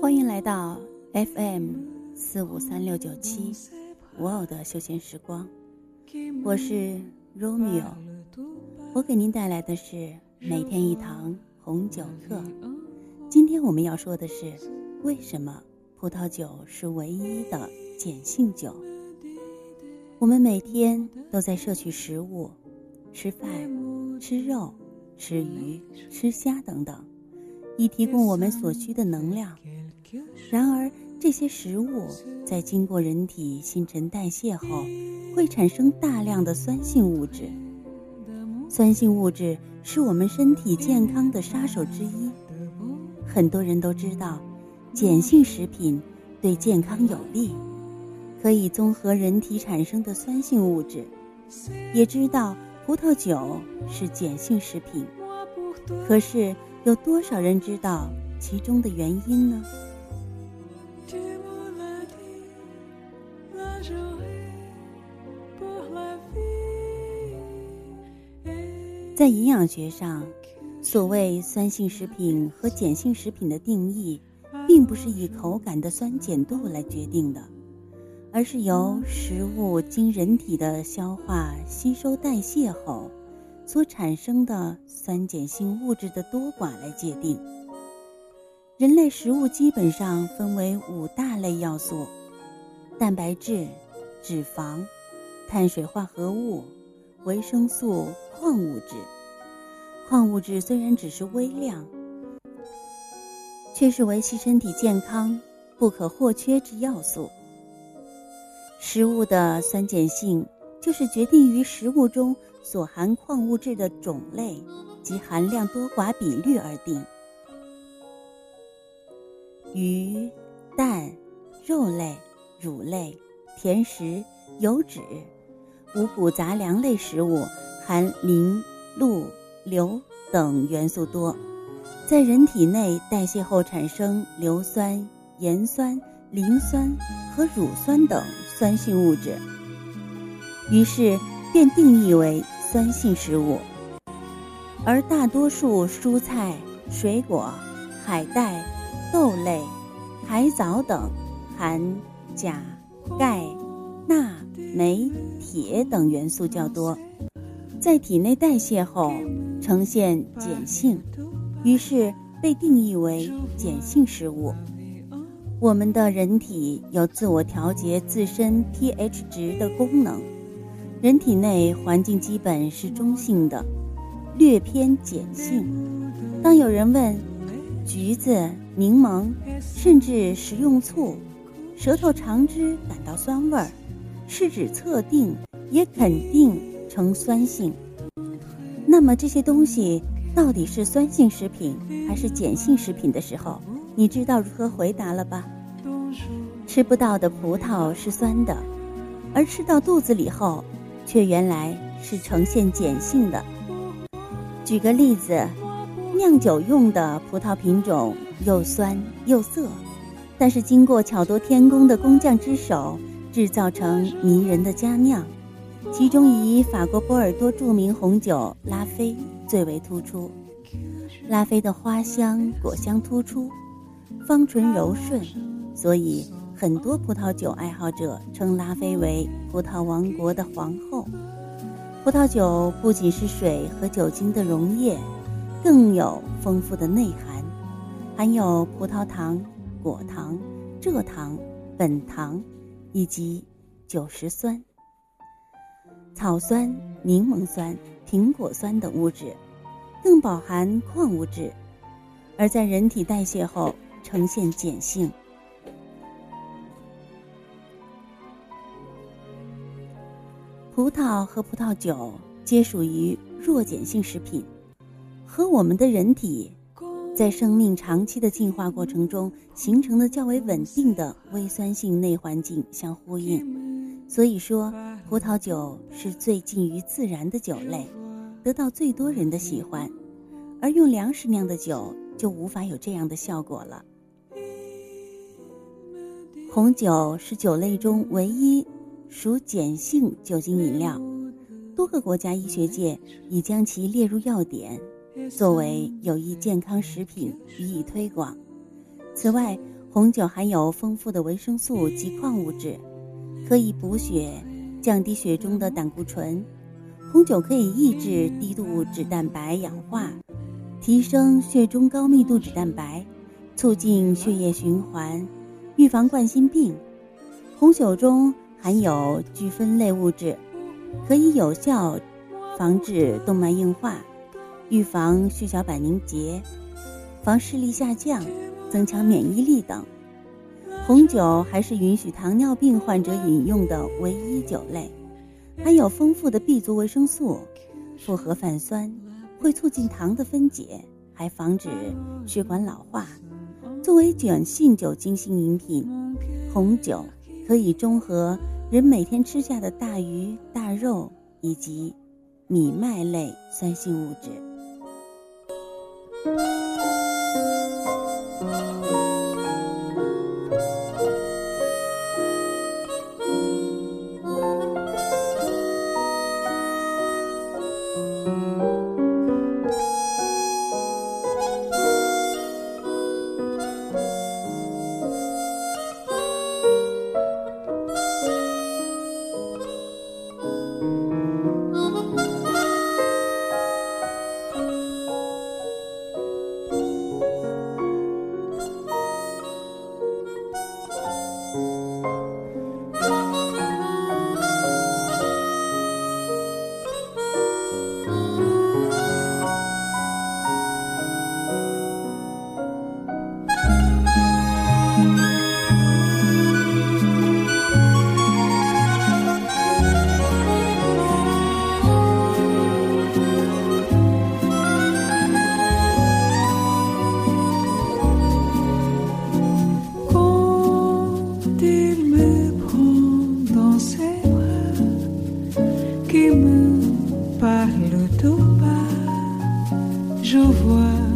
欢迎来到 FM 四五三六九七，我偶的休闲时光，我是 Romeo，我给您带来的是每天一堂红酒课。今天我们要说的是，为什么葡萄酒是唯一的碱性酒？我们每天都在摄取食物，吃饭、吃肉、吃鱼、吃虾等等，以提供我们所需的能量。然而，这些食物在经过人体新陈代谢后，会产生大量的酸性物质。酸性物质是我们身体健康的杀手之一。很多人都知道，碱性食品对健康有利，可以综合人体产生的酸性物质。也知道葡萄酒是碱性食品，可是有多少人知道其中的原因呢？在营养学上，所谓酸性食品和碱性食品的定义，并不是以口感的酸碱度来决定的，而是由食物经人体的消化、吸收、代谢后，所产生的酸碱性物质的多寡来界定。人类食物基本上分为五大类要素：蛋白质、脂肪、碳水化合物、维生素。矿物质，矿物质虽然只是微量，却是维系身体健康不可或缺之要素。食物的酸碱性就是决定于食物中所含矿物质的种类及含量多寡比率而定。鱼、蛋、肉类、乳类、甜食、油脂、五谷杂粮类食物。含磷、氯、硫等元素多，在人体内代谢后产生硫酸、盐酸、磷酸和乳酸等酸性物质，于是便定义为酸性食物。而大多数蔬菜、水果、海带、豆类、海藻等含钾、钙、钠、镁、铁等元素较多。在体内代谢后呈现碱性，于是被定义为碱性食物。我们的人体有自我调节自身 pH 值的功能，人体内环境基本是中性的，略偏碱性。当有人问橘子、柠檬，甚至食用醋，舌头尝之感到酸味儿，是指测定也肯定。呈酸性，那么这些东西到底是酸性食品还是碱性食品的时候，你知道如何回答了吧？吃不到的葡萄是酸的，而吃到肚子里后，却原来是呈现碱性的。举个例子，酿酒用的葡萄品种又酸又涩，但是经过巧夺天工的工匠之手，制造成迷人的佳酿。其中以法国波尔多著名红酒拉菲最为突出。拉菲的花香、果香突出，芳醇柔顺，所以很多葡萄酒爱好者称拉菲为葡萄王国的皇后。葡萄酒不仅是水和酒精的溶液，更有丰富的内涵，含有葡萄糖、果糖、蔗糖、苯糖以及酒石酸。草酸、柠檬酸、苹果酸等物质，更饱含矿物质，而在人体代谢后呈现碱性。葡萄和葡萄酒皆属于弱碱性食品，和我们的人体在生命长期的进化过程中形成的较为稳定的微酸性内环境相呼应。所以说，葡萄酒是最近于自然的酒类，得到最多人的喜欢，而用粮食酿的酒就无法有这样的效果了。红酒是酒类中唯一属碱性酒精饮料，多个国家医学界已将其列入药典，作为有益健康食品予以推广。此外，红酒含有丰富的维生素及矿物质，可以补血，降低血中的胆固醇。红酒可以抑制低度脂蛋白氧化，提升血中高密度脂蛋白，促进血液循环。预防冠心病，红酒中含有聚酚类物质，可以有效防治动脉硬化，预防血小板凝结，防视力下降，增强免疫力等。红酒还是允许糖尿病患者饮用的唯一酒类，含有丰富的 B 族维生素，复合泛酸，会促进糖的分解，还防止血管老化。作为碱性酒精性饮品，红酒可以中和人每天吃下的大鱼大肉以及米麦类酸性物质。Parle tout bas, je vois